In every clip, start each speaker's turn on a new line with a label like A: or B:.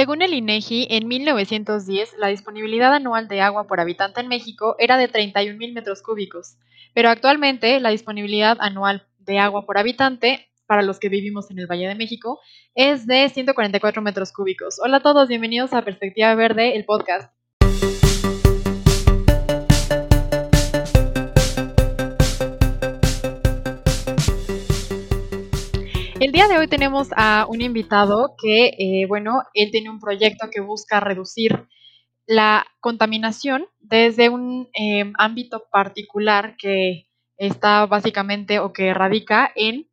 A: Según el INEGI, en 1910 la disponibilidad anual de agua por habitante en México era de 31 mil metros cúbicos, pero actualmente la disponibilidad anual de agua por habitante para los que vivimos en el Valle de México es de 144 metros cúbicos. Hola a todos, bienvenidos a Perspectiva Verde, el podcast. El día de hoy tenemos a un invitado que, eh, bueno, él tiene un proyecto que busca reducir la contaminación desde un eh, ámbito particular que está básicamente o que radica en,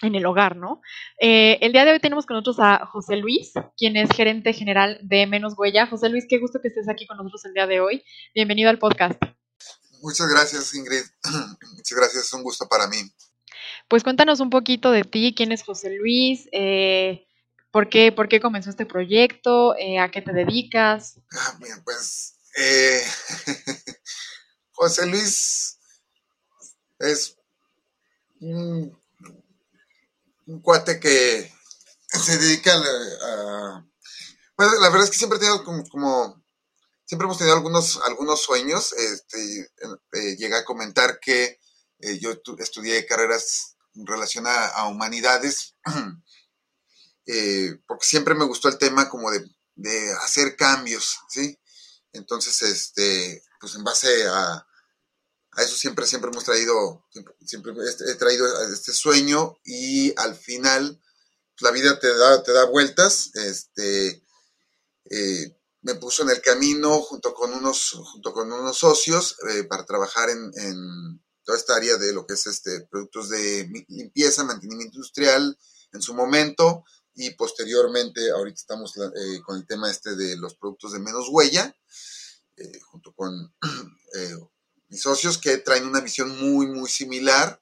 A: en el hogar, ¿no? Eh, el día de hoy tenemos con nosotros a José Luis, quien es gerente general de Menos Huella. José Luis, qué gusto que estés aquí con nosotros el día de hoy. Bienvenido al podcast.
B: Muchas gracias, Ingrid. Muchas gracias, es un gusto para mí.
A: Pues cuéntanos un poquito de ti, quién es José Luis, eh, ¿por, qué, por, qué, comenzó este proyecto, eh, a qué te dedicas.
B: Ah, bien, pues eh, José Luis es un, cuate que se dedica a, Bueno, la verdad es que siempre he tenido como, como siempre hemos tenido algunos, algunos sueños. Este, llegué a comentar que yo estudié carreras en relación a, humanidades, eh, porque siempre me gustó el tema como de, hacer cambios, ¿sí? Entonces, este, pues en base a, eso siempre, siempre hemos traído, siempre, he traído este sueño y al final la vida te da, te da vueltas, este, eh, me puso en el camino junto con unos, junto con unos socios eh, para trabajar en toda esta área de lo que es este productos de limpieza, mantenimiento industrial en su momento y posteriormente ahorita estamos eh, con el tema este de los productos de menos huella eh, junto con eh, mis socios que traen una visión muy muy similar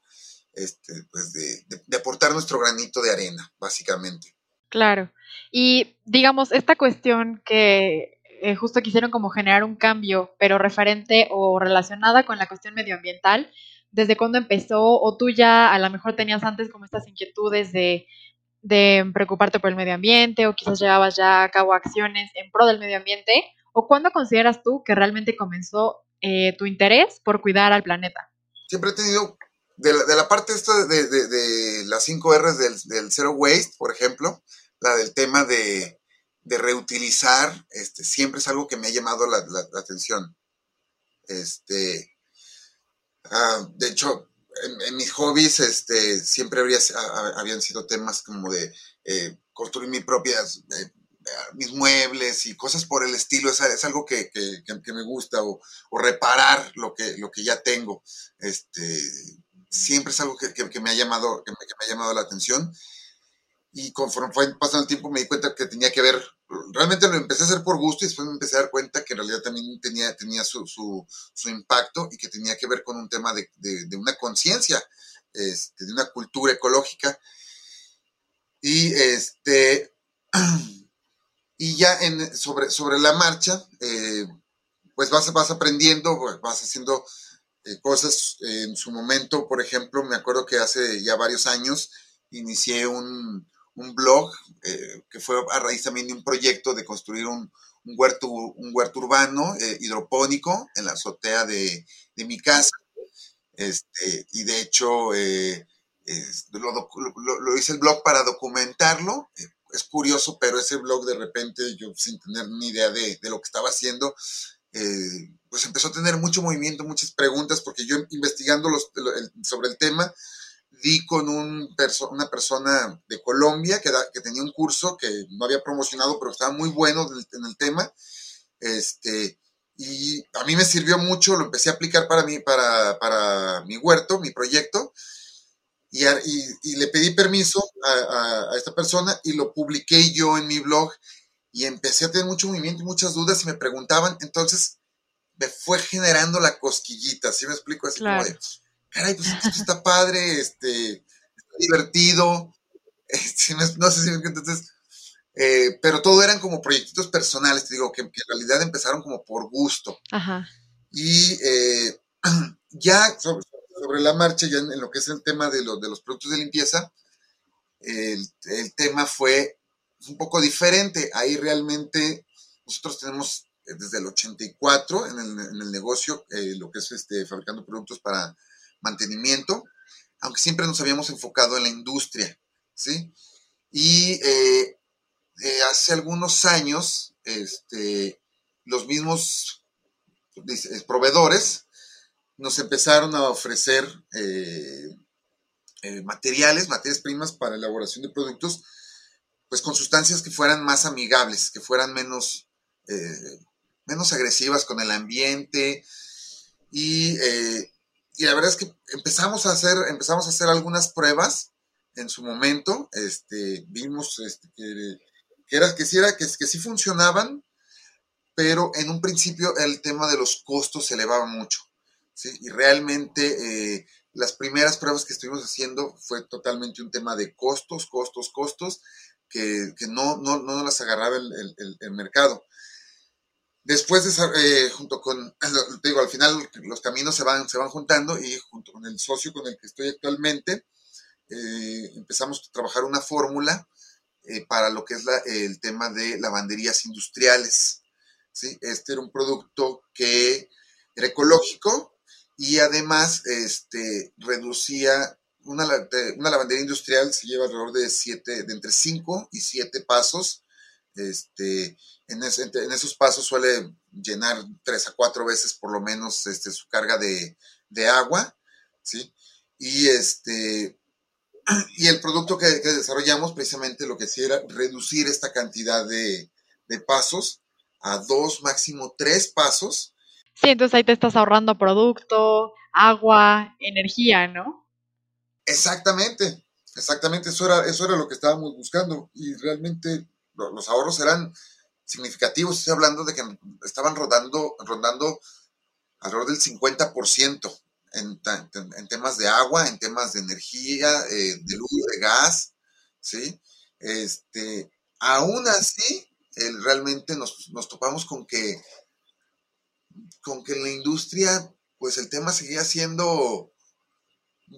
B: este, pues de, de, aportar nuestro granito de arena básicamente.
A: Claro. Y digamos esta cuestión que justo quisieron como generar un cambio, pero referente o relacionada con la cuestión medioambiental, desde cuándo empezó o tú ya a lo mejor tenías antes como estas inquietudes de, preocuparte por el medio ambiente o quizás llevabas ya a cabo acciones en pro del medio ambiente o cuándo consideras tú que realmente comenzó eh, tu interés por cuidar al planeta?
B: Siempre he tenido, de la, parte esta de, las 5 R's del, Zero Waste, por ejemplo, la del tema de, reutilizar, este, siempre es algo que me ha llamado la, la atención. Este, Ah, de hecho, en, mis hobbies este, siempre habría, habían sido temas como de eh, construir mis propias, eh, mis muebles y cosas por el estilo. Es, es algo que, que, me gusta o, reparar lo que, lo que ya tengo. Este, siempre es algo que, me ha llamado, que me, ha llamado la atención. Y conforme fue pasando el tiempo me di cuenta que tenía que ver realmente lo empecé a hacer por gusto y después me empecé a dar cuenta que en realidad también tenía, tenía su, su, impacto y que tenía que ver con un tema de, de, una conciencia, este, de una cultura ecológica. Y este y ya sobre, sobre la marcha, eh, pues vas, vas aprendiendo, vas haciendo eh, cosas. en su momento, por ejemplo, me acuerdo que hace ya varios años inicié un, un blog eh, que fue a raíz también de un proyecto de construir un, huerto, un huerto urbano eh, hidropónico en la azotea de, mi casa. Este, y de hecho, eh, lo, hice el blog para documentarlo. Es curioso, pero ese blog de repente, yo sin tener ni idea de, lo que estaba haciendo, pues empezó a tener mucho movimiento, muchas preguntas, porque yo investigando los, sobre el tema, di con un una persona de Colombia que, que, tenía un curso que no había promocionado, pero estaba muy bueno en el, tema. Este, y a mí me sirvió mucho, lo empecé a aplicar para, mí, para, para mi huerto, mi proyecto, y, y, le pedí permiso a, a, esta persona y lo publiqué yo en mi blog y empecé a tener mucho movimiento y muchas dudas y me preguntaban, entonces me fue generando la cosquillita, ¿sí me explico? Así como de, caray, pues esto está padre, este, está divertido, este, no, sé si entonces, eh, pero todo eran como proyectitos personales, te digo, que, en realidad empezaron como por gusto. Ajá. Y eh, ya sobre, la marcha, ya en, lo que es el tema de, de los productos de limpieza, el, tema fue un poco diferente. Ahí realmente nosotros tenemos eh, desde el 84 en el, en el negocio eh, lo que es este, fabricando productos para mantenimiento, aunque siempre nos habíamos enfocado en la industria, ¿sí? Y eh, hace algunos años, este, los mismos proveedores nos empezaron a ofrecer materiales, materias primas para elaboración de productos pues con sustancias que fueran más amigables, que fueran menos, eh, menos agresivas con el ambiente. Eh, y, la verdad es que empezamos a hacer, empezamos a hacer algunas pruebas en su momento. Este, vimos este, que, era, que, sí era, que, sí funcionaban, pero en un principio el tema de los costos se elevaba mucho. Y realmente eh, las primeras pruebas que estuvimos haciendo fue totalmente un tema de costos, costos, costos que, no, no, las agarraba el, mercado. Después, de, eh, junto con, digo, al final los caminos se van, se van juntando y junto con el socio con el que estoy actualmente, eh, empezamos a trabajar una fórmula eh, para lo que es el tema de lavanderías industriales. ¿sí? Este era un producto que era ecológico y además este, reducía una, una lavandería industrial se lleva alrededor de siete, de entre 5 y 7 pasos. Este, en, en, esos pasos suele llenar tres a cuatro veces por lo menos este, su carga de, de agua, ¿sí? Y, este, y el producto que, desarrollamos precisamente lo que hacía era reducir esta cantidad de, de pasos a dos, máximo tres pasos.
A: Sí, entonces ahí te estás ahorrando producto, agua, energía, ¿no?
B: Exactamente, exactamente, eso era, eso era lo que estábamos buscando y realmente los ahorros eran significativos, estoy hablando de que estaban rodando, rondando alrededor del 50% en, en, temas de agua, en temas de energía, eh, de luz, de gas, ¿sí? Este, aún así, realmente nos, nos topamos con que, con que en la industria, pues el tema seguía siendo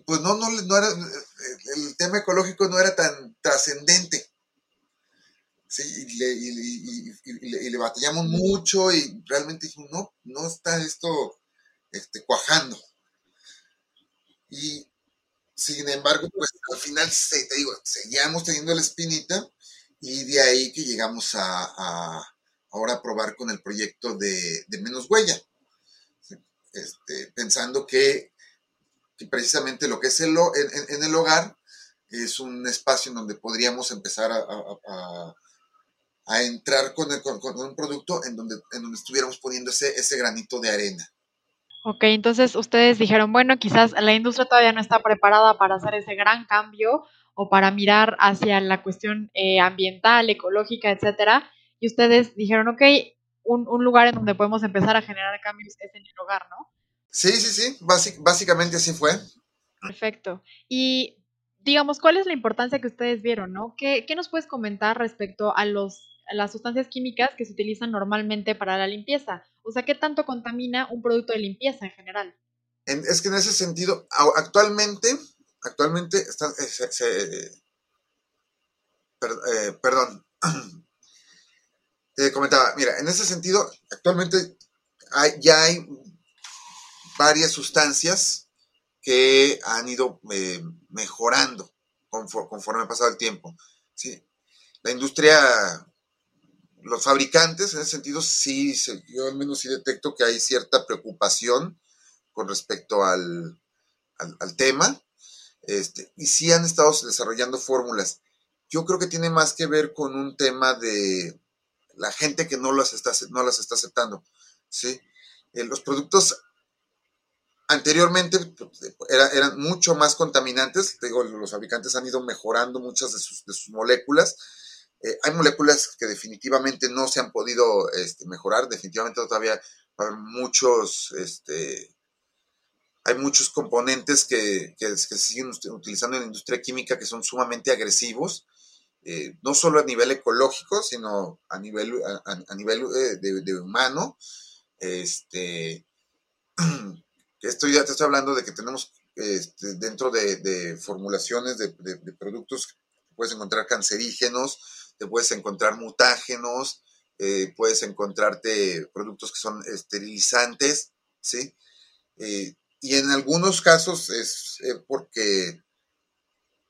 B: pues no, no, no era, el tema ecológico no era tan trascendente. Sí, y le, y, le, batallamos mucho y realmente dijimos, no, no está esto este, cuajando. Y sin embargo, pues al final, digo, seguíamos teniendo la espinita y de ahí que llegamos a, ahora a probar con el proyecto de, menos huella. Este, pensando que precisamente lo que es el, en, el hogar es un espacio en donde podríamos empezar a, entrar con, con, un producto en donde, en donde estuviéramos poniendo ese, ese granito de arena.
A: Ok, entonces ustedes dijeron, bueno, quizás la industria todavía no está preparada para hacer ese gran cambio o para mirar hacia la cuestión eh, ambiental, ecológica, etcétera. Y ustedes dijeron, ok, un, un, lugar en donde podemos empezar a generar cambios es en el hogar, ¿no?
B: Sí, sí, sí, básicamente así fue.
A: Perfecto. Y digamos, ¿cuál es la importancia que ustedes vieron, no? ¿Qué, nos puedes comentar respecto a, los, las sustancias químicas que se utilizan normalmente para la limpieza? O sea, ¿qué tanto contamina un producto de limpieza en general?
B: es que en ese sentido, actualmente, actualmente eh, eh, perdón, te comentaba, mira, en ese sentido, actualmente hay, ya hay varias sustancias que han ido eh, mejorando conforme, ha pasado el tiempo. ¿sí? La industria, los fabricantes, en ese sentido, sí, yo al menos sí detecto que hay cierta preocupación con respecto al, al, tema, este, y sí han estado desarrollando fórmulas. Yo creo que tiene más que ver con un tema de la gente que no las está, no las está aceptando. ¿sí? Eh, los productos Anteriormente pues, eran mucho más contaminantes, digo, los fabricantes han ido mejorando muchas de sus, moléculas. Eh, hay moléculas que definitivamente no se han podido este, mejorar, definitivamente todavía hay muchos, este, hay muchos componentes que, se siguen utilizando en la industria química que son sumamente agresivos, eh, no solo a nivel ecológico, sino a nivel, a, nivel eh, de, de, humano. Este, Esto ya te estoy hablando de que tenemos este, dentro de, formulaciones de, productos puedes encontrar cancerígenos, te puedes encontrar mutágenos, eh, puedes encontrarte productos que son esterilizantes, ¿sí? Eh, y en algunos casos es porque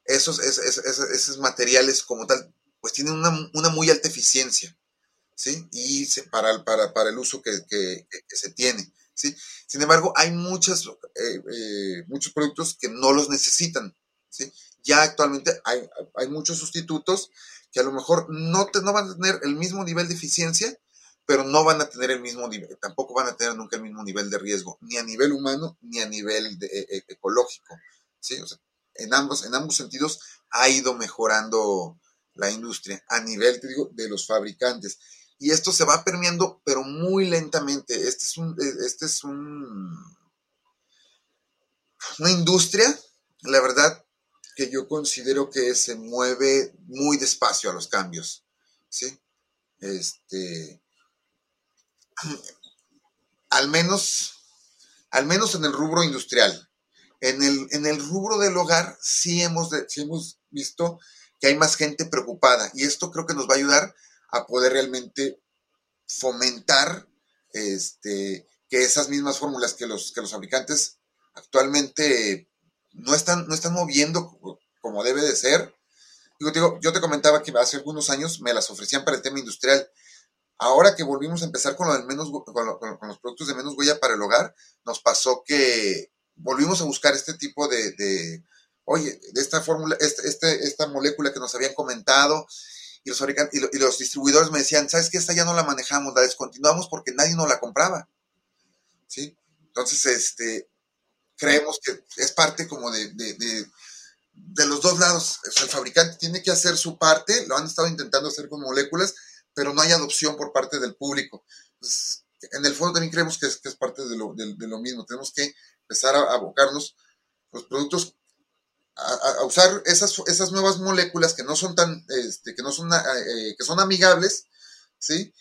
B: esos, esos, materiales como tal, pues tienen una, muy alta eficiencia, ¿sí? Y para, para, para el uso que, se tiene, ¿sí? Sin embargo, hay muchas, muchos productos que no los necesitan, ¿sí? Ya actualmente hay, hay muchos sustitutos que a lo mejor no, te, no van a tener el mismo nivel de eficiencia, pero no van a tener el mismo nivel, tampoco van a tener nunca el mismo nivel de riesgo, ni a nivel humano ni a nivel de, e, e, ecológico. ¿sí? En, ambos, en ambos sentidos ha ido mejorando la industria a nivel, te digo, de los fabricantes. Y esto se va permeando, pero muy lentamente. Este es un, e, este es un, una industria, la verdad, que yo considero que se mueve muy despacio a los cambios, ¿sí? Este, al menos, al menos en el rubro industrial. En el, en el rubro del hogar sí hemos, hemos visto que hay más gente preocupada y esto creo que nos va a ayudar a poder realmente fomentar este, que esas mismas fórmulas que los, que los fabricantes actualmente no están, no están moviendo como debe de ser. Digo, yo te comentaba que hace algunos años me las ofrecían para el tema industrial. Ahora que volvimos a empezar con, lo del menos, con, los productos de menos huella para el hogar, nos pasó que volvimos a buscar este tipo de, oye, de esta fórmula, este, este, esta molécula que nos habían comentado, y los, y, los distribuidores me decían, ¿sabes qué? Esta ya no la manejamos, la descontinuamos porque nadie nos la compraba. ¿Sí? Entonces, este, creemos que es parte como de, de, los dos lados. el fabricante tiene que hacer su parte, lo han estado intentando hacer con moléculas, pero no hay adopción por parte del público. en el fondo también creemos que es, que es parte de lo, de, lo, mismo. Tenemos que empezar a abocarnos los productos a, usar esas, esas nuevas moléculas que no son tan, este, que no son, eh, que son amigables, ¿sí?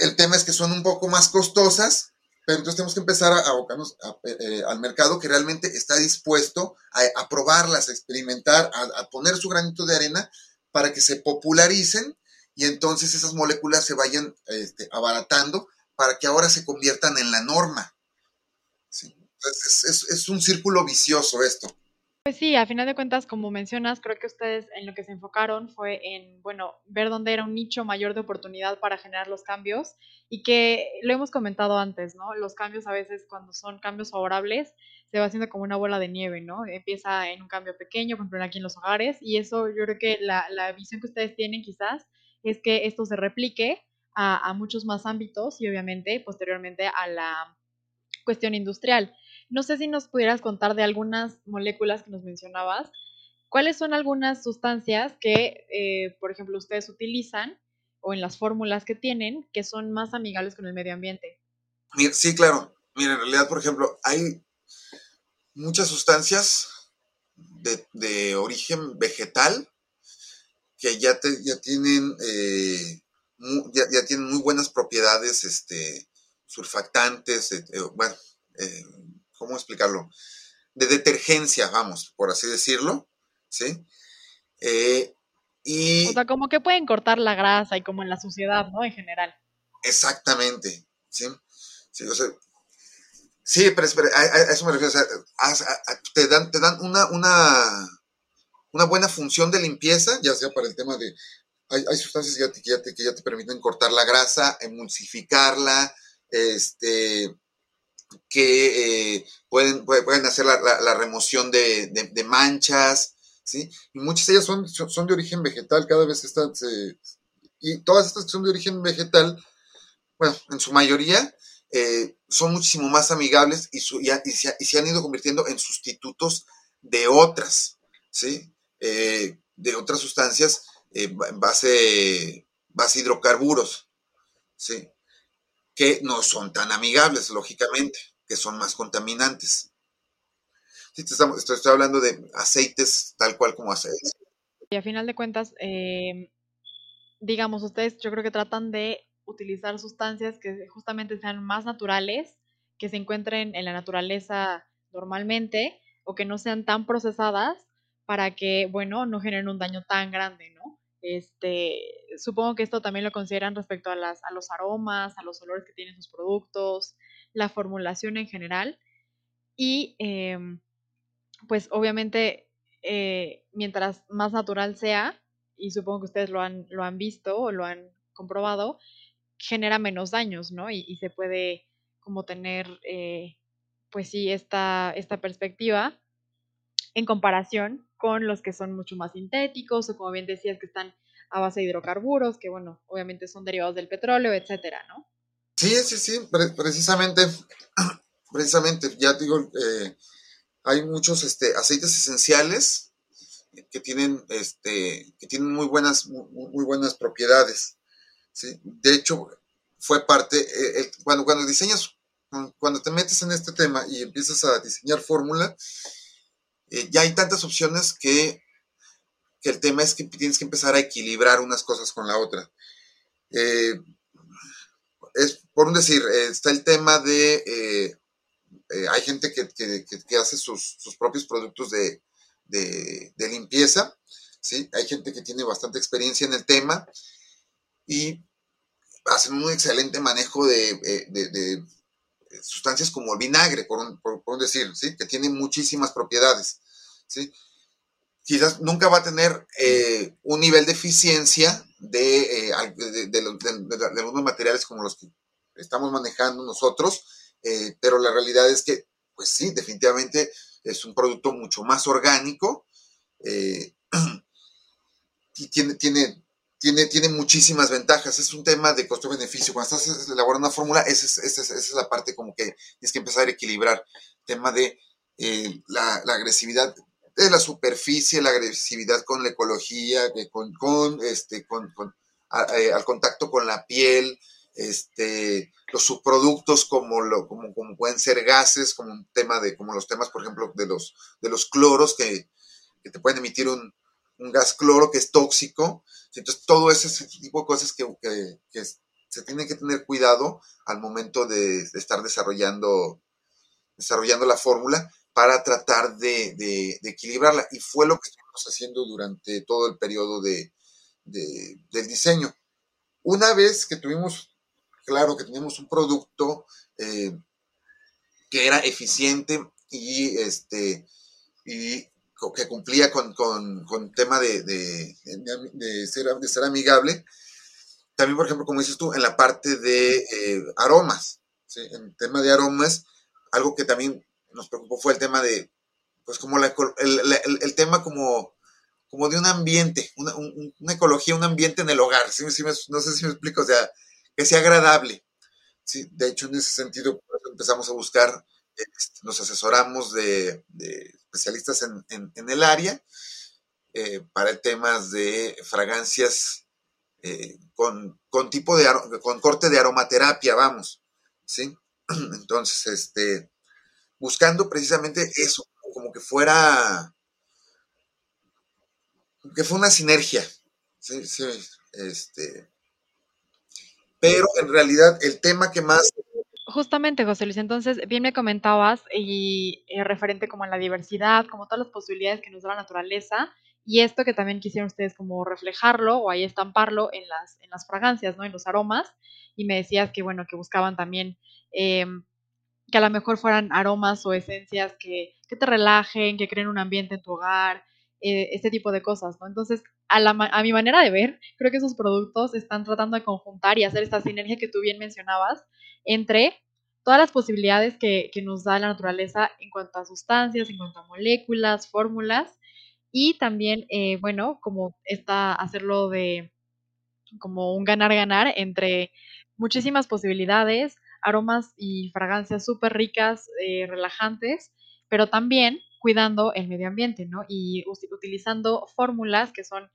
B: el tema es que son un poco más costosas, pero entonces tenemos que empezar a abocarnos eh, al mercado que realmente está dispuesto a, probarlas, a experimentar, a, poner su granito de arena para que se popularicen y entonces esas moléculas se vayan este, abaratando para que ahora se conviertan en la norma. Entonces es un círculo vicioso esto.
A: Pues sí, a final de cuentas, como mencionas, creo que ustedes en lo que se enfocaron fue en, bueno, ver dónde era un nicho mayor de oportunidad para generar los cambios y que lo hemos comentado antes, ¿no? Los cambios a veces cuando son cambios favorables se va haciendo como una bola de nieve, ¿no? Empieza en un cambio pequeño, por ejemplo, aquí en los hogares y eso yo creo que la, la visión que ustedes tienen quizás es que esto se replique a, a muchos más ámbitos y obviamente posteriormente a la cuestión industrial. No sé si nos pudieras contar de algunas moléculas que nos mencionabas. ¿Cuáles son algunas sustancias que, eh, por ejemplo, ustedes utilizan o en las fórmulas que tienen que son más amigables con el medio ambiente?
B: Sí, claro. Mira, en realidad, por ejemplo, hay muchas sustancias de, origen vegetal que ya, ya tienen eh, ya, tienen muy buenas propiedades este, surfactantes, eh, bueno, ¿cómo explicarlo? De detergencia, vamos, por así decirlo, ¿sí?
A: Eh, y, o sea, como que pueden cortar la grasa y como en la suciedad, ¿no? En general.
B: Exactamente, ¿sí? Sí, o sea, sí pero, a, eso me refiero, o sea, te dan, te dan una, una, una buena función de limpieza, ya sea para el tema de, hay, hay sustancias que ya, te, que, ya te, que ya te permiten cortar la grasa, emulsificarla, este, que eh, pueden, pueden hacer la, remoción de, manchas, ¿sí? Y muchas de ellas son, son de origen vegetal, cada vez están, y todas estas que son de origen vegetal, bueno, en su mayoría, eh, son muchísimo más amigables y, se, han ido convirtiendo en sustitutos de otras, ¿sí? Eh, de otras sustancias base, base hidrocarburos, ¿sí? Que no son tan amigables, lógicamente, que son más contaminantes. Sí, estoy, hablando de aceites tal cual como aceites.
A: Y a final de cuentas, em, digamos, ustedes yo creo que tratan de utilizar sustancias que justamente sean más naturales, que se encuentren en la naturaleza normalmente o que no sean tan procesadas para que, bueno, no generen un daño tan grande, ¿no? Este, supongo que esto también lo consideran respecto a, las, a los aromas, a los olores que tienen sus productos, la formulación en general. Y em, pues obviamente, eh, mientras más natural sea, y supongo que ustedes lo han, lo han visto o lo han comprobado, genera menos daños, ¿no? Y, se puede como tener, eh, pues sí, esta, esta perspectiva en comparación con los que son mucho más sintéticos o como bien decías que están a base de hidrocarburos, que bueno, obviamente son derivados del petróleo, etcétera, ¿no?
B: Sí, sí, sí, precisamente, precisamente, ya digo, eh, hay muchos este, aceites esenciales que tienen, este, que tienen muy buenas, muy, buenas propiedades. ¿sí? De hecho, fue parte, eh, cuando, cuando diseñas, cuando te metes en este tema y empiezas a diseñar fórmula, eh, ya hay tantas opciones que, que, el tema es que tienes que empezar a equilibrar unas cosas con la otra. Eh, es, por un decir, está el tema de, hay gente que, que hace sus, sus, propios productos de, de, limpieza, ¿sí? Hay gente que tiene bastante experiencia en el tema y hacen un excelente manejo de, eh, sustancias como el vinagre, por un, decir, ¿sí? Que tiene muchísimas propiedades, ¿sí? Quizás nunca va a tener eh, un nivel de eficiencia de, eh, de, algunos materiales como los que estamos manejando nosotros, pero la realidad es que, pues sí, definitivamente es un producto mucho más orgánico eh, y tiene, tiene, tiene, tiene muchísimas ventajas. Es un tema de costo-beneficio. Cuando estás elaborando una fórmula, esa es, la parte como que tienes que empezar a equilibrar. Tema de eh, la, agresividad de la superficie, la agresividad con la ecología, con, con, este, con, eh, al contacto con la piel, este, los subproductos como, lo, como, pueden ser gases, como un tema de, como los temas, por ejemplo, de los, de los cloros que, que te pueden emitir un, un, gas cloro que es tóxico. Entonces, todo ese tipo de cosas que, que, se tienen que tener cuidado al momento de, estar desarrollando, desarrollando la fórmula para tratar de, de, equilibrarla. Y fue lo que estuvimos haciendo durante todo el periodo de, del diseño. Una vez que tuvimos claro que teníamos un producto eh, que era eficiente y, este, y que cumplía con, con, tema de, de, de, ser, de ser amigable. También, por ejemplo, como dices tú, en la parte de eh, aromas, en el tema de aromas, algo que también nos preocupó fue el tema de, pues como la, el, tema como, como de un ambiente, una, una, ecología, un ambiente en el hogar, no sé si me explico, o sea, que sea agradable. ¿sí? De hecho, en ese sentido, empezamos a buscar, este, nos asesoramos de, especialistas en, el área eh, para temas de fragancias eh, con, tipo de, con corte de aromaterapia, vamos, ¿sí? Entonces, este, buscando precisamente eso, como que fuera, que fue una sinergia, ¿sí? sí este, pero en realidad el tema que más...
A: Justamente, José Luis, entonces bien me comentabas y eh, referente como a la diversidad, como todas las posibilidades que nos da la naturaleza y esto que también quisieron ustedes como reflejarlo o ahí estamparlo en las, en las fragancias, ¿no? En los aromas y me decías que, bueno, que buscaban también em, que a lo mejor fueran aromas o esencias que, que te relajen, que creen un ambiente en tu hogar, eh, este tipo de cosas, ¿no? Entonces, a, la, a, mi manera de ver, creo que esos productos están tratando de conjuntar y hacer esta sinergia que tú bien mencionabas entre todas las posibilidades que, que nos da la naturaleza en cuanto a sustancias, en cuanto a moléculas, fórmulas, y también, eh, bueno, como está hacerlo de como un ganar-ganar entre muchísimas posibilidades, aromas y fragancias súper ricas, eh, relajantes, pero también cuidando el medio ambiente, ¿no? Y utilizando fórmulas que son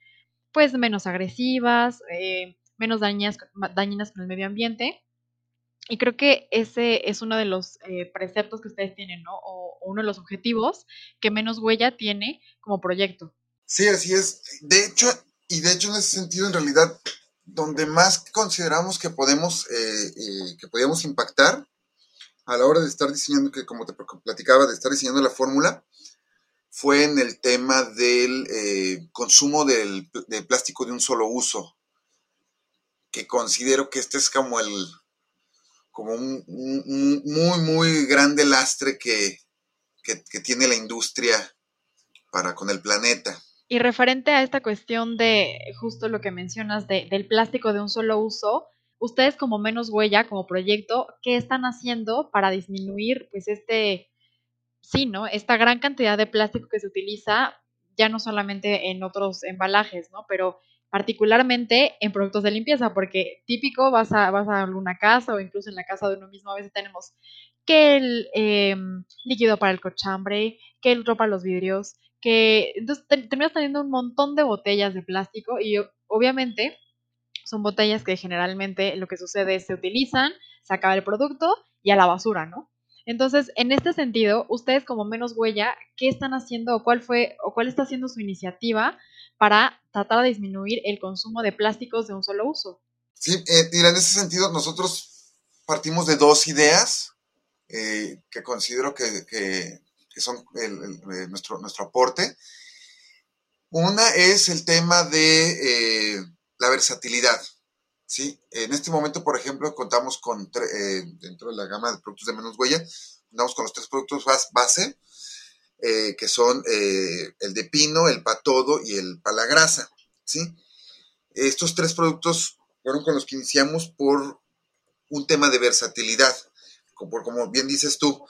A: pues menos agresivas, eh, menos dañinas, dañinas con el medio ambiente. Y creo que ese es uno de los eh, preceptos que ustedes tienen, ¿no? O, uno de los objetivos que menos huella tiene como proyecto.
B: Sí, así es. De hecho, y de hecho en ese sentido, en realidad, donde más consideramos que podemos, eh, que podíamos impactar a la hora de estar diseñando, que como te platicaba, de estar diseñando la fórmula, fue en el tema del eh, consumo del, plástico de un solo uso, que considero que este es como el como un, muy, muy grande lastre que, tiene la industria para con el planeta.
A: Y referente a esta cuestión de justo lo que mencionas del plástico de un solo uso, ustedes como menos huella, como proyecto, ¿qué están haciendo para disminuir pues este, sí, ¿no? Esta gran cantidad de plástico que se utiliza ya no solamente en otros embalajes, ¿no? Pero particularmente en productos de limpieza, porque típico vas a, vas a una casa o incluso en la casa de uno mismo a veces tenemos que el em, líquido para el cochambre, que el otro para los vidrios, que entonces terminas teniendo un montón de botellas de plástico y obviamente son botellas que generalmente lo que sucede es se utilizan, se acaba el producto y a la basura, ¿no? Entonces, en este sentido, ustedes como menos huella, ¿qué están haciendo o cuál fue o cuál está haciendo su iniciativa para tratar de disminuir el consumo de plásticos de un solo uso?
B: Sí, eh, en ese sentido nosotros partimos de dos ideas eh, que considero que, son eh, nuestro, nuestro aporte. Una es el tema de la versatilidad. ¿sí? En este momento, por ejemplo, contamos con, eh, dentro de la gama de productos de menos huella, contamos con los tres productos base, eh, que son eh, el de pino, el patodo y el palagrasa, ¿sí? Estos tres productos fueron con los que iniciamos por un tema de versatilidad, como, como bien dices tú,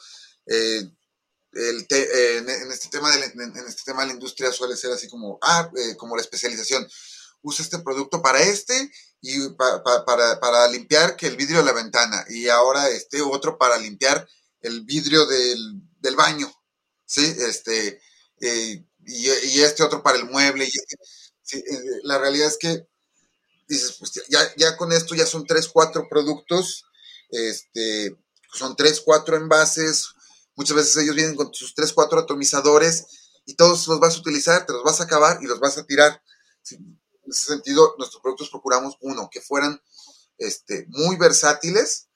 B: el en, este tema de la, en este tema de la industria suele ser así como, ah, como la especialización usa este producto para este y para, limpiar que el vidrio de la ventana y ahora este otro para limpiar el vidrio del, baño, ¿sí? Este, eh, y, este otro para el mueble. Y, eh, la realidad es que dices, pues ya, ya con esto ya son tres, cuatro productos, este, son tres, cuatro envases, muchas veces ellos vienen con sus tres, cuatro atomizadores y todos los vas a utilizar, te los vas a acabar y los vas a tirar. En ese sentido, nuestros productos procuramos, uno, que fueran este, muy versátiles.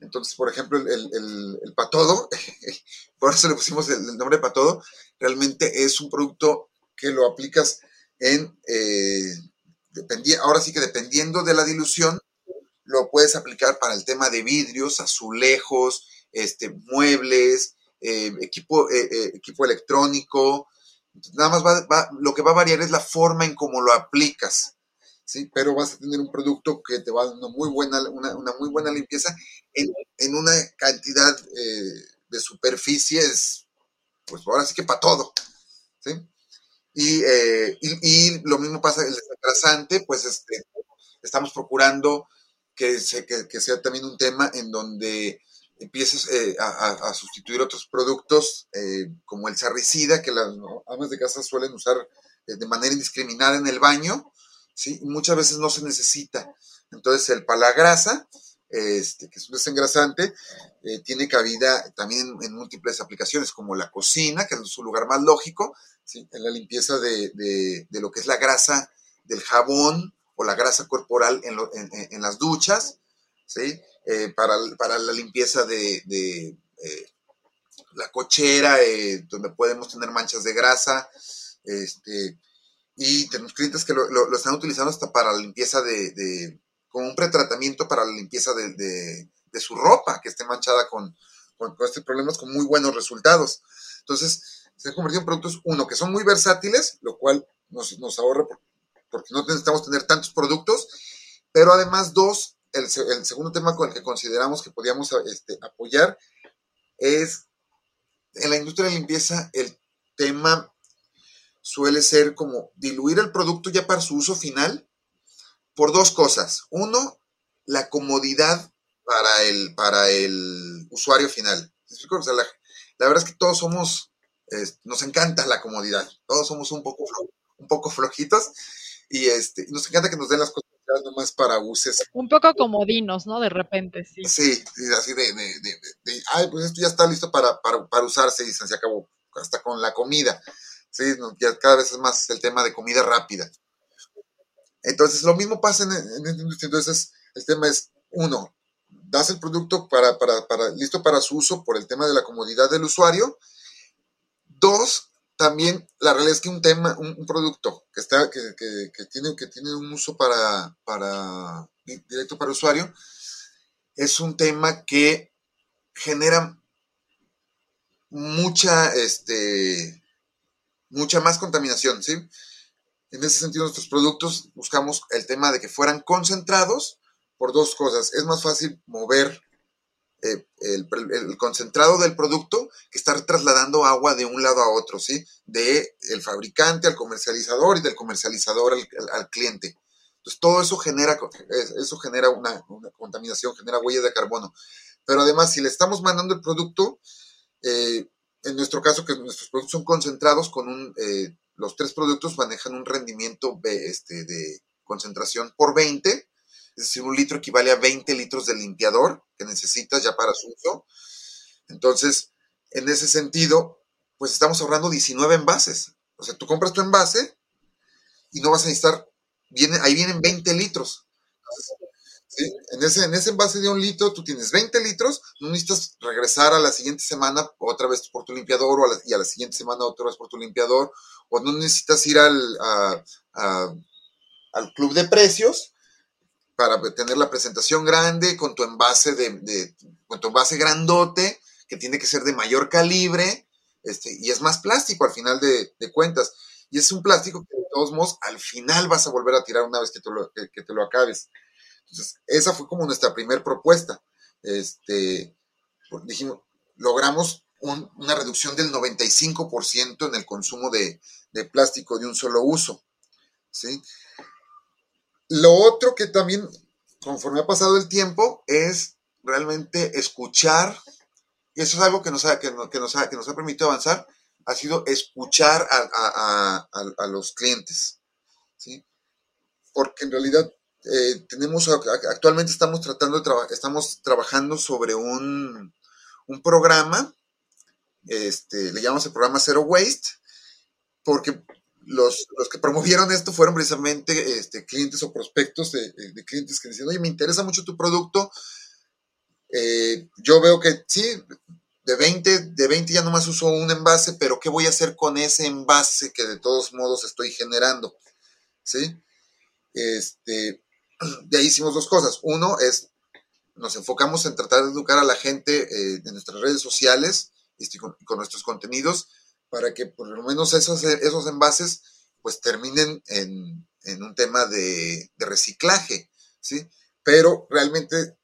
B: Entonces, por ejemplo, el, patodo, por eso le pusimos el, nombre de patodo, realmente es un producto que lo aplicas en, eh, ahora sí que dependiendo de la dilución, lo puedes aplicar para el tema de vidrios, azulejos, este, muebles, eh, equipo, eh, equipo electrónico, Nada más va, lo que va a variar es la forma en cómo lo aplicas, ¿sí? Pero vas a tener un producto que te va a dar una muy buena, una, muy buena limpieza en, una cantidad eh, de superficies, pues ahora sí que para todo, ¿sí? Eh, y, lo mismo pasa el desengrasante, pues este, estamos procurando que, que sea también un tema en donde empieces eh, a, sustituir otros productos eh, como el sarricida que las amas de casa suelen usar eh, de manera indiscriminada en el baño, ¿sí? muchas veces no se necesita. Entonces el palagrasa, este, que es un desengrasante, tiene cabida también en múltiples aplicaciones como la cocina, que es su lugar más lógico, en la limpieza de, lo que es la grasa del jabón o la grasa corporal en, en las duchas, ¿sí? Eh, para, la limpieza de, eh, la cochera, eh, donde podemos tener manchas de grasa. Este, y tenemos clientes que lo, están utilizando hasta para la limpieza de, como un pretratamiento para la limpieza de, su ropa, que esté manchada con, con, estos problemas, con muy buenos resultados. Entonces, se han convertido en productos, uno, que son muy versátiles, lo cual nos, nos ahorra porque no necesitamos tener tantos productos, pero además, dos, el, segundo tema con el que consideramos que podíamos este, apoyar es en la industria de limpieza el tema suele ser como diluir el producto ya para su uso final por dos cosas. Uno, la comodidad para el, para el usuario final. la, verdad es que todos somos, nos encanta la comodidad, todos somos un poco, un poco flojitos y este, nos encanta que nos den las cosas nomás para buses.
A: Un poco comodinos, ¿no? De repente, sí.
B: Sí, así de, de, de, ay, pues esto ya está listo para, para, para usarse y se acabó, hasta con la comida. Sí, ya cada vez es más el tema de comida rápida. Entonces, lo mismo pasa en, en industria. Entonces, el tema es, uno, das el producto para, para, para, listo para su uso por el tema de la comodidad del usuario. Dos, también la realidad es que un tema, un, producto que, está, que, que, tiene, que tiene un uso para, para directo para usuario, es un tema que genera mucha, este, mucha más contaminación, ¿sí? En ese sentido, nuestros productos buscamos el tema de que fueran concentrados por dos cosas. Es más fácil mover eh, el, concentrado del producto que estar trasladando agua de un lado a otro, ¿sí? De el fabricante al comercializador y del comercializador al, cliente. Entonces, todo eso genera, eso genera una, contaminación, genera huella de carbono. Pero además, si le estamos mandando el producto, eh, en nuestro caso, que nuestros productos son concentrados con un eh, los tres productos manejan un rendimiento este, de concentración por 20, es decir, un litro equivale a 20 litros de limpiador que necesitas ya para su uso. Entonces, en ese sentido, pues estamos ahorrando 19 envases. O sea, tú compras tu envase y no vas a necesitar, viene, ahí vienen 20 litros. En, ese, en ese envase de un litro tú tienes 20 litros, no necesitas regresar a la siguiente semana otra vez por tu limpiador o y a la siguiente semana otra vez por tu limpiador o no necesitas ir al, al club de precios para tener la presentación grande con tu envase de, con tu envase grandote que tiene que ser de mayor calibre este, y es más plástico al final de, cuentas y es un plástico que de todos modos al final vas a volver a tirar una vez que te lo, que, te lo acabes entonces esa fue como nuestra primera propuesta este dijimos logramos una reducción del 95% en el consumo de plástico de un solo uso. ¿sí? Lo otro que también, conforme ha pasado el tiempo, es realmente escuchar, y eso es algo que nos ha, que nos, ha, que nos ha permitido avanzar, ha sido escuchar a, a, los clientes. ¿sí? Porque en realidad eh, tenemos, actualmente estamos tratando de estamos trabajando sobre un, un programa, este, le llamamos el programa Zero Waste, porque los, que promovieron esto fueron precisamente este, clientes o prospectos de, clientes que decían, oye, me interesa mucho tu producto, eh, yo veo que sí, de 20, de 20 ya nomás uso un envase, pero ¿qué voy a hacer con ese envase que de todos modos estoy generando? ¿Sí? Este, de ahí hicimos dos cosas. Uno es, nos enfocamos en tratar de educar a la gente eh, en nuestras redes sociales este, con nuestros contenidos para que por lo menos esos, esos envases pues terminen en, un tema de, reciclaje, ¿sí? Pero realmente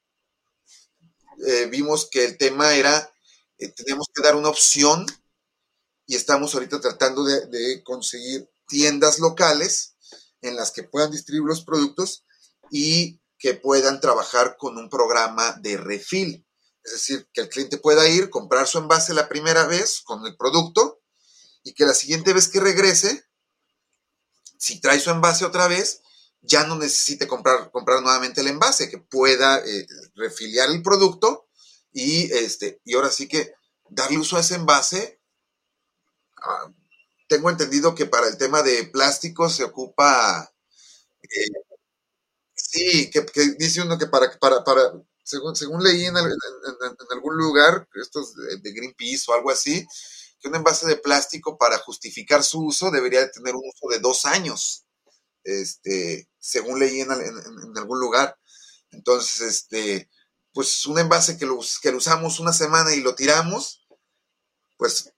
B: eh, vimos que el tema era, eh, tenemos que dar una opción y estamos ahorita tratando de, de, conseguir tiendas locales en las que puedan distribuir los productos y que puedan trabajar con un programa de refill. Es decir, que el cliente pueda ir, comprar su envase la primera vez con el producto y que la siguiente vez que regrese, si trae su envase otra vez, ya no necesite comprar, comprar nuevamente el envase, que pueda eh, refiliar el producto y, este, y ahora sí que darle uso a ese envase. Ah, tengo entendido que para el tema de plástico se ocupa... Eh, sí, que, dice uno que para, para, para según, según leí en, algún lugar, estos de Greenpeace o algo así, que un envase de plástico para justificar su uso debería de tener un uso de dos años, este, según leí en, algún lugar. Entonces, este, pues un envase que lo, que lo usamos una semana y lo tiramos, pues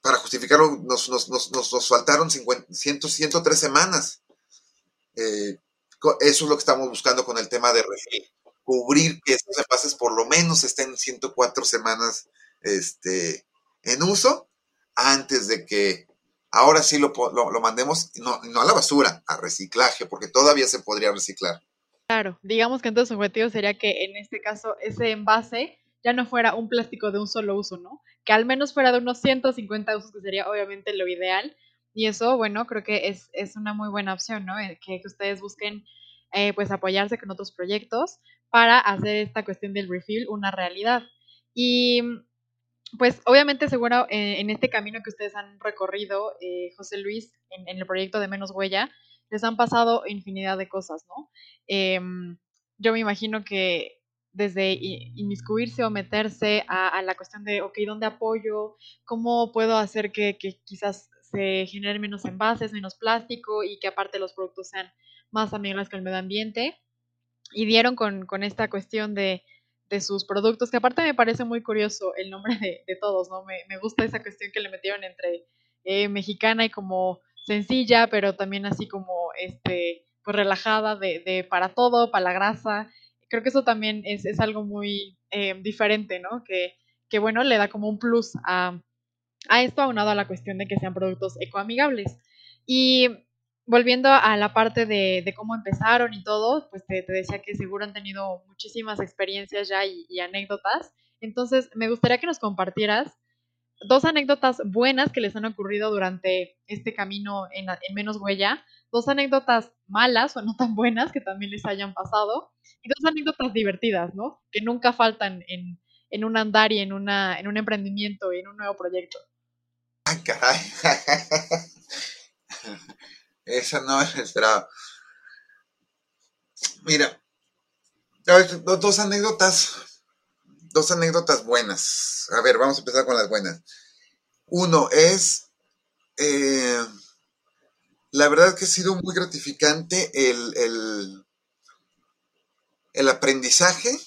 B: para justificarlo nos, nos, nos, nos faltaron 50, 103 semanas. Eh, eso es lo que estamos buscando con el tema de refil. Cubrir que estos envases por lo menos estén 104 semanas este, en uso antes de que ahora sí lo, lo, mandemos, no, no, a la basura, a reciclaje, porque todavía se podría reciclar.
A: Claro, digamos que entonces su objetivo sería que en este caso ese envase ya no fuera un plástico de un solo uso, ¿no? Que al menos fuera de unos 150 usos, que sería obviamente lo ideal. Y eso, bueno, creo que es, es una muy buena opción, ¿no? Eh, que, ustedes busquen eh, pues apoyarse con otros proyectos para hacer esta cuestión del refill una realidad. Y pues obviamente seguro eh, en este camino que ustedes han recorrido, eh, José Luis, en, el proyecto de Menos Huella, les han pasado infinidad de cosas, ¿no? Em, yo me imagino que desde inmiscuirse o meterse a, la cuestión de, ok, ¿dónde apoyo? ¿Cómo puedo hacer que, quizás se generen menos envases, menos plástico y que aparte los productos sean más amigables con el medio ambiente. Y dieron con esta cuestión de, de, sus productos, que aparte me parece muy curioso el nombre de, todos, ¿no? Me, me, gusta esa cuestión que le metieron entre eh, mexicana y como sencilla, pero también así como este, pues relajada de, de para todo, para la grasa. Creo que eso también es, es algo muy eh, diferente, ¿no? Que, que bueno, le da como un plus a, a esto aunado a la cuestión de que sean productos ecoamigables. Y volviendo a la parte de, de cómo empezaron y todo, pues te, te, decía que seguro han tenido muchísimas experiencias ya y, y, anécdotas. Entonces, me gustaría que nos compartieras dos anécdotas buenas que les han ocurrido durante este camino en, en menos huella, dos anécdotas malas o no tan buenas que también les hayan pasado, y dos anécdotas divertidas, ¿no? Que nunca faltan en, en un andar y en, una, en un emprendimiento y en un nuevo proyecto.
B: Ay, caray. Esa no me esperaba. Mira, dos anécdotas, dos anécdotas buenas. A ver, vamos a empezar con las buenas. Uno es, eh, la verdad que ha sido muy gratificante el, el, el aprendizaje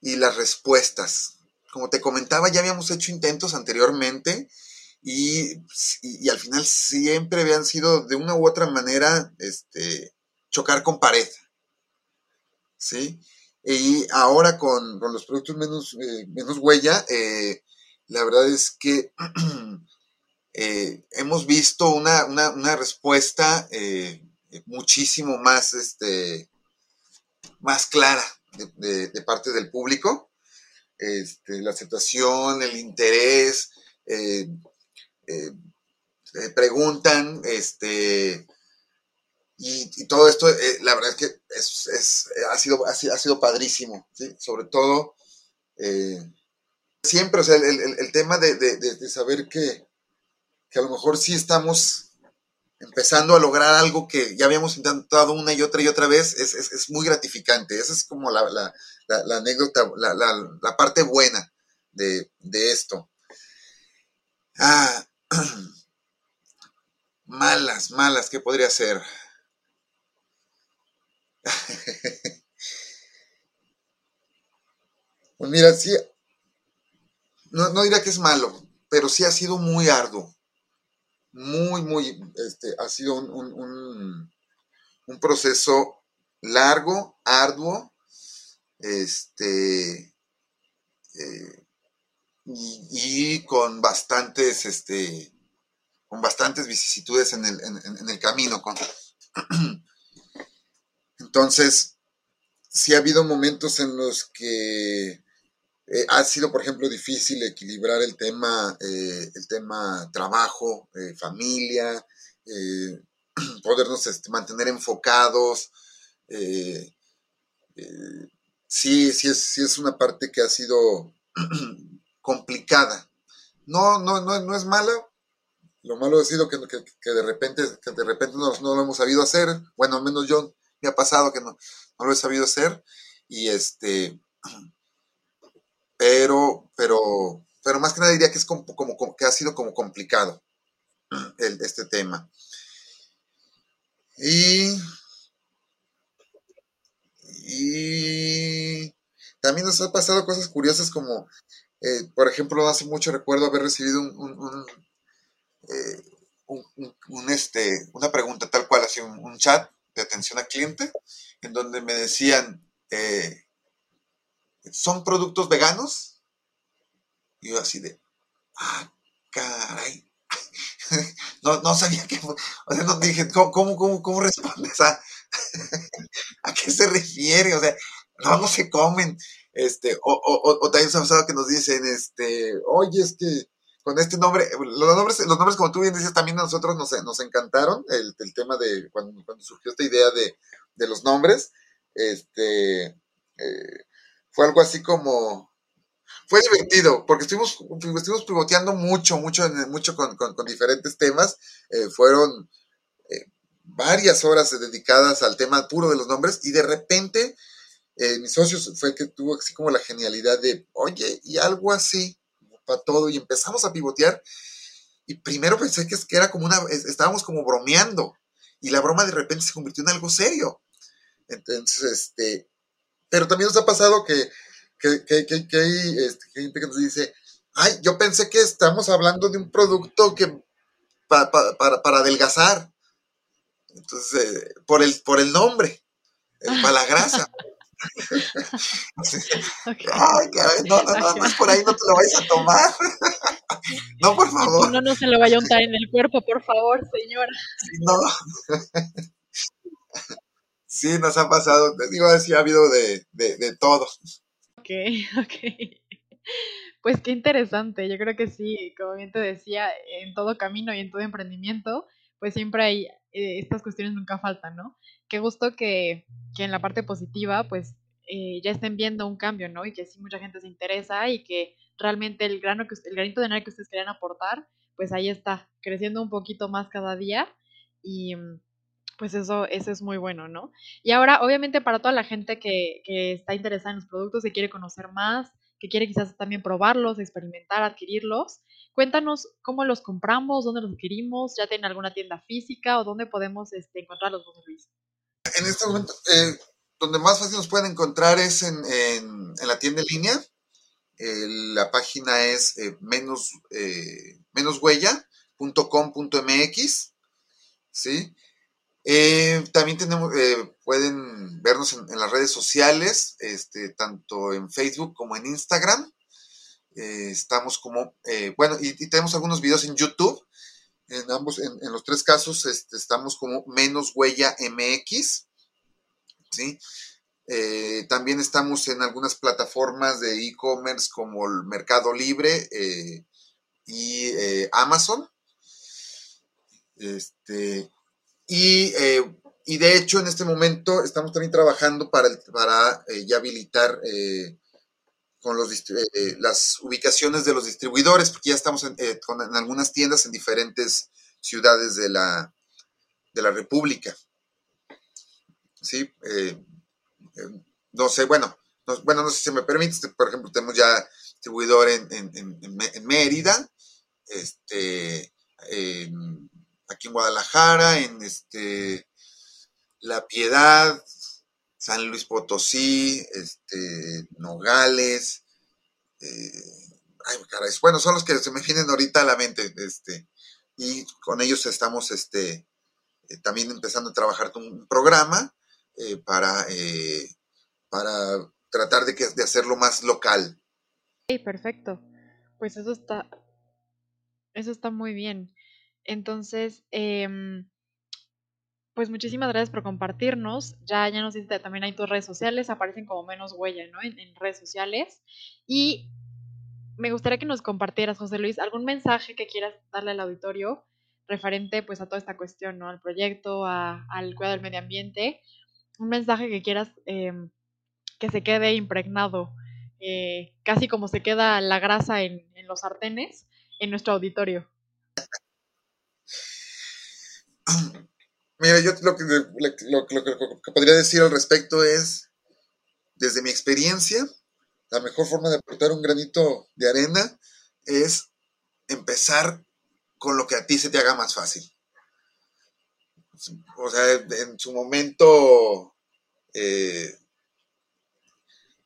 B: y las respuestas. Como te comentaba, ya habíamos hecho intentos anteriormente y, y, y, al final siempre habían sido de una u otra manera este, chocar con pared. ¿Sí? Y ahora con, con los productos menos, eh, menos huella, eh, la verdad es que eh, hemos visto una, una, una respuesta muchísimo más, este, más clara de, parte del público. Este, la aceptación, el interés, eh, eh, preguntan, este, y, todo esto, eh, la verdad es que es, es, ha, sido, ha, sido, padrísimo, sobre todo, siempre, o sea, el, el, tema de, de, saber que, que a lo mejor sí estamos empezando a lograr algo que ya habíamos intentado una y otra y otra vez, es, es, es muy gratificante. Esa es como la, la, la, la anécdota, la, parte buena de, de esto. Ah, malas, malas, ¿qué podría ser? pues mira, sí, no, no, diría que es malo, pero sí ha sido muy arduo. Muy, muy, este, ha sido un, un, un, un proceso largo, arduo, este, eh, y, con bastantes, este, con bastantes vicisitudes en el, en, el camino. Con... Entonces, sí ha habido momentos en los que eh, ha sido, por ejemplo, difícil equilibrar el tema, eh, el tema trabajo, eh, familia, podernos este, mantener enfocados. Sí, sí es, sí es una parte que ha sido No, no, no, es mala. Lo malo ha sido que, de repente, que de repente no, lo hemos sabido hacer. Bueno, al menos yo me ha pasado que no, lo he sabido hacer. Y este, pero, pero, pero más que nada diría que es como, que ha sido como complicado este tema. Y, y también nos ha pasado cosas curiosas como, eh, por ejemplo, hace mucho recuerdo haber recibido un, un, eh, este, una pregunta tal cual, así un, chat de atención al cliente, en donde me decían, eh, ¿son productos veganos? Y yo así de, ah, caray. no, no sabía qué, o sea, no dije, ¿cómo, cómo, cómo, cómo respondes a, a qué se refiere? O sea, no, se comen. Este, o, o, o también pasado que nos dicen, este, oye, es que con este nombre, los nombres, los nombres como tú bien dices, también a nosotros nos, nos encantaron, el, el tema de cuando, cuando, surgió esta idea de, de los nombres, este, eh, fue algo así como, fue divertido, porque estuvimos, estuvimos pivoteando mucho, mucho, mucho con, con, con diferentes temas, eh, fueron eh, varias horas dedicadas al tema puro de los nombres, y de repente, eh, mis socios fue el que tuvo así como la genialidad de, oye, y algo así, para todo, y empezamos a pivotear, Y primero pensé que, que era como una, estábamos como bromeando y la broma de repente se convirtió en algo serio. Entonces, este, pero también nos ha pasado que, que, que, que hay este, gente que nos dice, ay, yo pensé que estamos hablando de un producto que para, para adelgazar. Entonces, eh, por, el, por el nombre, el Ay, no, no, no, no es por ahí, no te lo vayas a tomar. no, por favor.
A: No, no se lo vaya a untar en el cuerpo, por favor, señora.
B: No. sí, nos ha pasado, te digo, así ha habido de, de, de todo.
A: Ok, ok. Pues qué interesante, yo creo que sí, como bien te decía, en todo camino y en todo emprendimiento, pues siempre hay, eh, estas cuestiones nunca faltan, ¿no? Qué gusto que, que en la parte positiva, pues eh, ya estén viendo un cambio, ¿no? Y que sí mucha gente se interesa y que realmente el grano que el granito de arena que ustedes querían aportar, pues ahí está, creciendo un poquito más cada día y pues eso, eso es muy bueno, ¿no? Y ahora, obviamente, para toda la gente que, que está interesada en los productos, que quiere conocer más, que quiere quizás también probarlos, experimentar, adquirirlos, cuéntanos cómo los compramos, dónde los adquirimos, ya tienen alguna tienda física o dónde podemos este, encontrarlos, José Luis.
B: En este momento, eh, donde más fácil nos pueden encontrar es en, la tienda en línea. la página es eh, menos, eh, menoshuella.com.mx. ¿sí? Eh, también tenemos, pueden vernos en, las redes sociales, este, tanto en Facebook como en Instagram. estamos como, bueno, y, tenemos algunos videos en YouTube. En ambos, en, los tres casos, este, estamos como menos huella MX. ¿sí? Eh, también estamos en algunas plataformas de e-commerce como el Mercado Libre eh, y eh, Amazon. Este, y, de hecho, en este momento estamos también trabajando para, para ya habilitar con los, las ubicaciones de los distribuidores, porque ya estamos en, en algunas tiendas en diferentes ciudades de la, de la República. ¿sí? Eh, eh, no sé, bueno, no, bueno, no sé si me permite, por ejemplo, tenemos ya distribuidor en, en, Mérida, este, aquí en Guadalajara, en este, La Piedad, San Luis Potosí, este, Nogales, eh, bueno, son los que se me vienen ahorita a la mente, este, y con ellos estamos, este, también empezando a trabajar un programa eh, para, eh, para tratar de, de hacerlo más local.
A: Sí, perfecto. Pues eso está, eso está muy bien. Entonces, em, pues muchísimas gracias por compartirnos. Ya, ya nos dice también hay tus redes sociales, aparecen como menos huella, ¿no? En, redes sociales. Y me gustaría que nos compartieras, José Luis, algún mensaje que quieras darle al auditorio referente pues a toda esta cuestión, ¿no? Al proyecto, al cuidado del medio ambiente un mensaje que quieras em, que se quede impregnado, eh, casi como se queda la grasa en, los sartenes, en nuestro auditorio.
B: Mira, yo lo que, lo, que podría decir al respecto es, desde mi experiencia, la mejor forma de aportar un granito de arena es empezar con lo que a ti se te haga más fácil. O sea, en su momento, eh,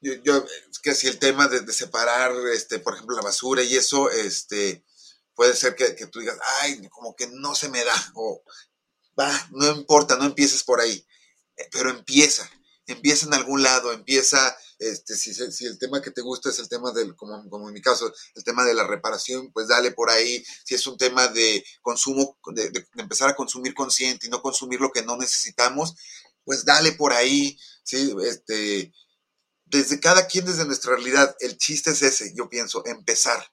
B: yo, que si el tema de, separar, este, por ejemplo, la basura y eso, este, puede ser que, tú digas, ay, como que no se me da, o va, no importa, no empieces por ahí, eh, pero empieza, empieza en algún lado, empieza este, si, si, el tema que te gusta es el tema del, como, como, en mi caso, el tema de la reparación, pues dale por ahí. Si es un tema de consumo, de, empezar a consumir consciente y no consumir lo que no necesitamos, pues dale por ahí. ¿sí? Este, desde cada quien, desde nuestra realidad, el chiste es ese, yo pienso, empezar.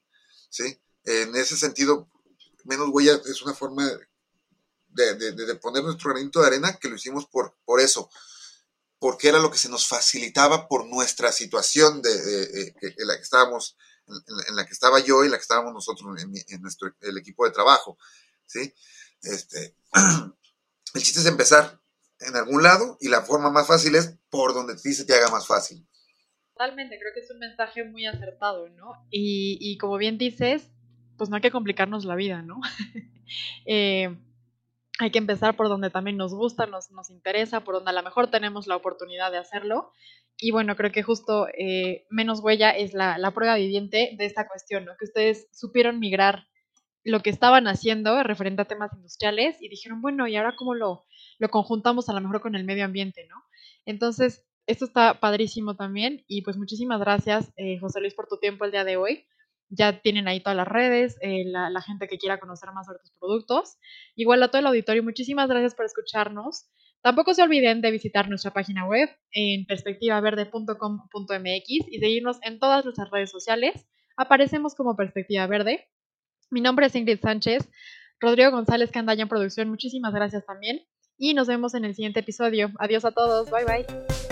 B: ¿sí? En ese sentido, menos huella es una forma de, de, poner nuestro granito de arena que lo hicimos por, por eso porque era lo que se nos facilitaba por nuestra situación de, en la que estábamos, en, la que estaba yo y la que estábamos nosotros en, nuestro el equipo de trabajo, ¿sí? Este, el chiste es empezar en algún lado y la forma más fácil es por donde a ti se te haga más fácil.
A: Totalmente, creo que es un mensaje muy acertado, ¿no? Y, y como bien dices, pues no hay que complicarnos la vida, ¿no? Eh, hay que empezar por donde también nos gusta, nos, nos interesa, por donde a lo mejor tenemos la oportunidad de hacerlo. Y bueno, creo que justo eh, menos huella es la, la, prueba viviente de esta cuestión, ¿no? Que ustedes supieron migrar lo que estaban haciendo referente a temas industriales y dijeron, bueno, ¿y ahora cómo lo, lo conjuntamos a lo mejor con el medio ambiente, ¿no? Entonces, esto está padrísimo también y pues muchísimas gracias, eh, José Luis, por tu tiempo el día de hoy. Ya tienen ahí todas las redes, eh, la, gente que quiera conocer más sobre tus productos. Igual a todo el auditorio, muchísimas gracias por escucharnos. Tampoco se olviden de visitar nuestra página web en perspectivaverde.com.mx y seguirnos en todas nuestras redes sociales. Aparecemos como Perspectiva Verde. Mi nombre es Ingrid Sánchez. Rodrigo González Candaya en producción, muchísimas gracias también. Y nos vemos en el siguiente episodio. Adiós a todos. Bye bye.